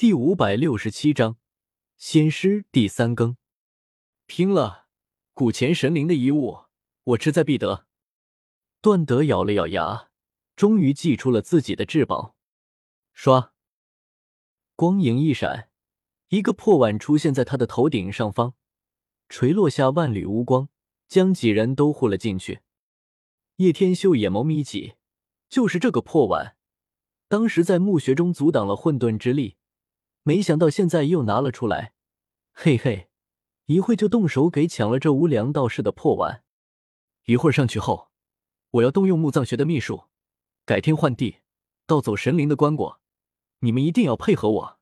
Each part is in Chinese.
第五百六十七章，仙师第三更。拼了！古前神灵的遗物，我志在必得。段德咬了咬牙，终于祭出了自己的至宝。刷，光影一闪，一个破碗出现在他的头顶上方，垂落下万缕乌光，将几人都护了进去。叶天秀眼眸眯起，就是这个破碗，当时在墓穴中阻挡了混沌之力。没想到现在又拿了出来，嘿嘿，一会就动手给抢了这无良道士的破碗。一会儿上去后，我要动用墓葬学的秘术，改天换地，盗走神灵的棺椁。你们一定要配合我。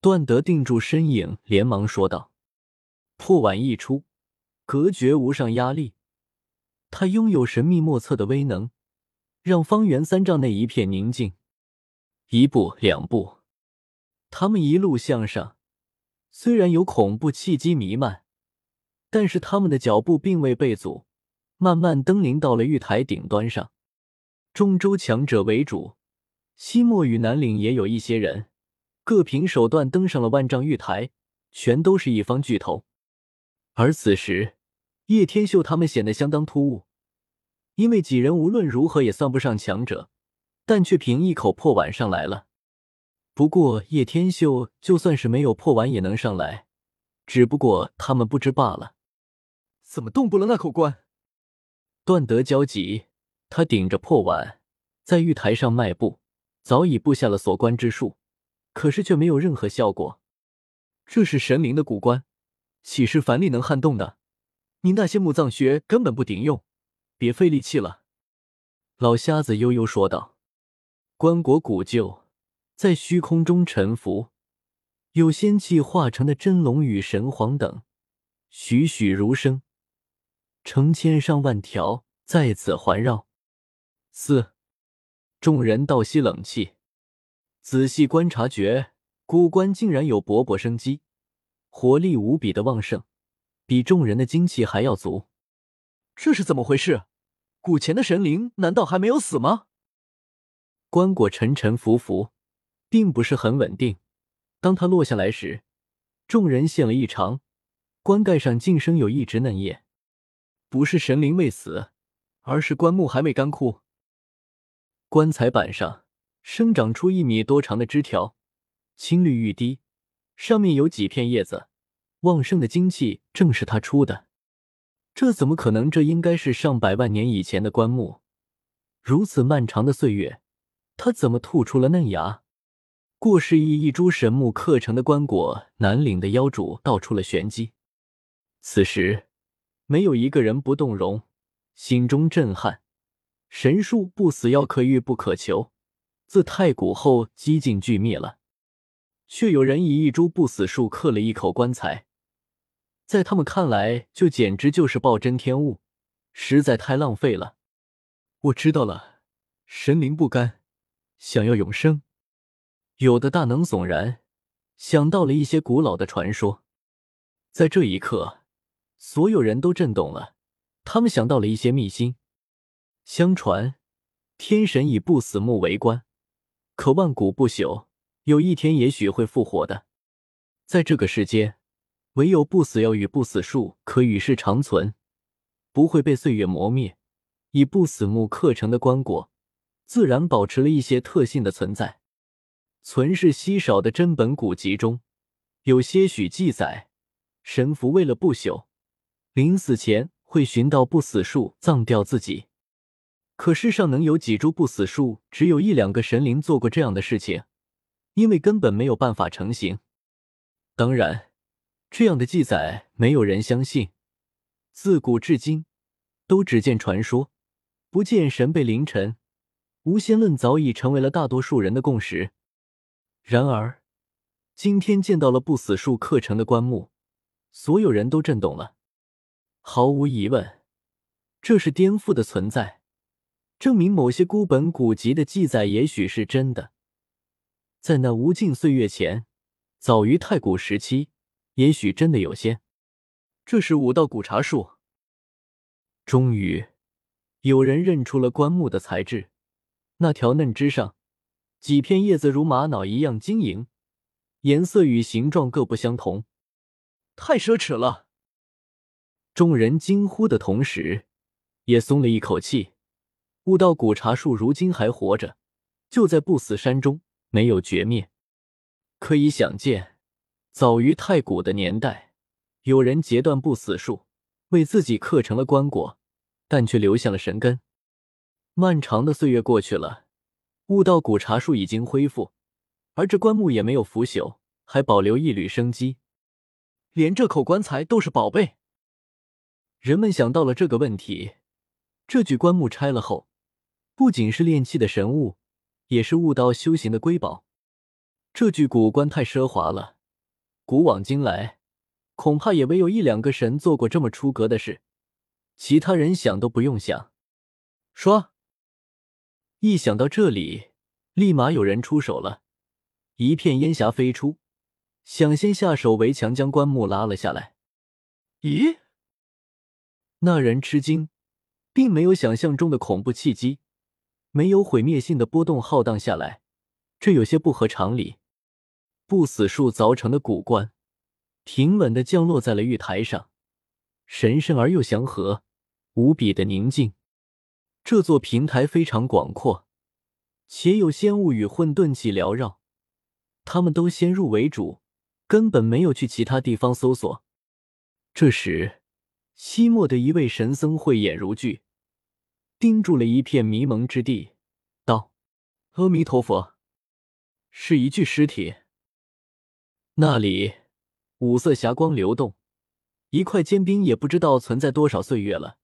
段德定住身影，连忙说道：“破碗一出，隔绝无上压力，他拥有神秘莫测的威能，让方圆三丈内一片宁静。一步，两步。”他们一路向上，虽然有恐怖气机弥漫，但是他们的脚步并未被阻，慢慢登临到了玉台顶端上。中州强者为主，西漠与南岭也有一些人，各凭手段登上了万丈玉台，全都是一方巨头。而此时，叶天秀他们显得相当突兀，因为几人无论如何也算不上强者，但却凭一口破碗上来了。不过叶天秀就算是没有破碗也能上来，只不过他们不知罢了。怎么动不了那口棺？段德焦急，他顶着破碗在玉台上迈步，早已布下了锁棺之术，可是却没有任何效果。这是神灵的古棺，岂是凡力能撼动的？你那些墓葬穴根本不顶用，别费力气了。老瞎子悠悠说道：“棺椁古旧。”在虚空中沉浮，有仙气化成的真龙与神皇等，栩栩如生，成千上万条在此环绕。四众人倒吸冷气，仔细观察觉，古棺竟然有勃勃生机，活力无比的旺盛，比众人的精气还要足。这是怎么回事？古前的神灵难道还没有死吗？棺椁沉沉浮浮。并不是很稳定。当它落下来时，众人现了异常，棺盖上竟生有一只嫩叶，不是神灵未死，而是棺木还未干枯。棺材板上生长出一米多长的枝条，青绿欲滴，上面有几片叶子，旺盛的精气正是它出的。这怎么可能？这应该是上百万年以前的棺木，如此漫长的岁月，它怎么吐出了嫩芽？过世以一株神木刻成的棺椁，南岭的妖主道出了玄机。此时，没有一个人不动容，心中震撼。神树不死药可遇不可求，自太古后几近俱灭了。却有人以一株不死树刻了一口棺材，在他们看来，就简直就是暴殄天物，实在太浪费了。我知道了，神灵不甘，想要永生。有的大能悚然，想到了一些古老的传说。在这一刻，所有人都震动了。他们想到了一些秘辛。相传，天神以不死木为棺，可万古不朽，有一天也许会复活的。在这个世间，唯有不死药与不死树可与世长存，不会被岁月磨灭。以不死木刻成的棺椁，自然保持了一些特性的存在。存世稀少的真本古籍中，有些许记载：神符为了不朽，临死前会寻到不死树葬掉自己。可世上能有几株不死树？只有一两个神灵做过这样的事情，因为根本没有办法成型。当然，这样的记载没有人相信。自古至今，都只见传说，不见神被凌晨。无仙论早已成为了大多数人的共识。然而，今天见到了不死树刻成的棺木，所有人都震动了。毫无疑问，这是颠覆的存在，证明某些孤本古籍的记载也许是真的。在那无尽岁月前，早于太古时期，也许真的有仙。这是武道古茶树。终于，有人认出了棺木的材质，那条嫩枝上。几片叶子如玛瑙一样晶莹，颜色与形状各不相同，太奢侈了。众人惊呼的同时，也松了一口气。悟道古茶树如今还活着，就在不死山中，没有绝灭。可以想见，早于太古的年代，有人截断不死树，为自己刻成了棺椁，但却留下了神根。漫长的岁月过去了，悟道古茶树已经恢复，而这棺木也没有腐朽，还保留一缕生机。连这口棺材都是宝贝。人们想到了这个问题：这具棺木拆了后，不仅是炼器的神物，也是悟道修行的瑰宝。这具古棺太奢华了，古往今来，恐怕也唯有一两个神做过这么出格的事，其他人想都不用想。说。一想到这里，立马有人出手了。一片烟霞飞出，想先下手为强，将棺木拉了下来。咦？那人吃惊，并没有想象中的恐怖契机，没有毁灭性的波动浩荡下来，这有些不合常理。不死树凿成的古棺，平稳的降落在了玉台上，神圣而又祥和，无比的宁静。这座平台非常广阔，且有仙雾与混沌气缭绕，他们都先入为主，根本没有去其他地方搜索。这时，西漠的一位神僧慧眼如炬，盯住了一片迷蒙之地，道：“阿弥陀佛，是一具尸体。那里五色霞光流动，一块坚冰也不知道存在多少岁月了，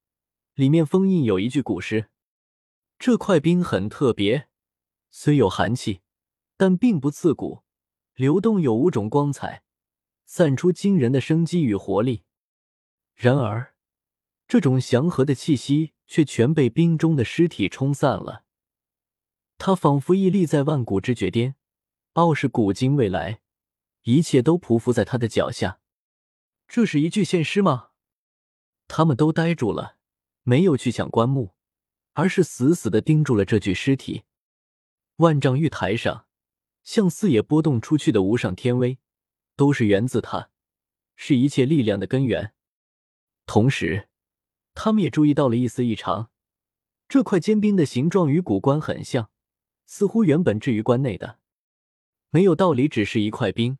里面封印有一句古诗。”这块冰很特别，虽有寒气，但并不刺骨，流动有五种光彩，散出惊人的生机与活力。然而，这种祥和的气息却全被冰中的尸体冲散了。它仿佛屹立在万古之绝巅，傲视古今未来，一切都匍匐在他的脚下。这是一具现尸吗？他们都呆住了，没有去抢棺木。而是死死的盯住了这具尸体。万丈玉台上，向四野波动出去的无上天威，都是源自他，是一切力量的根源。同时，他们也注意到了一丝异常：这块坚冰的形状与古棺很像，似乎原本置于棺内的，没有道理只是一块冰。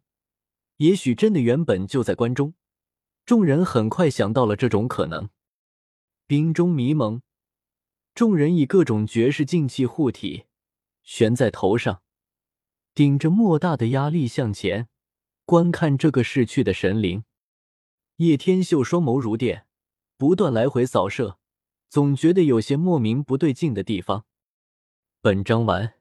也许真的原本就在棺中。众人很快想到了这种可能。冰中迷蒙。众人以各种绝世劲气护体，悬在头上，顶着莫大的压力向前观看这个逝去的神灵。叶天秀双眸如电，不断来回扫射，总觉得有些莫名不对劲的地方。本章完。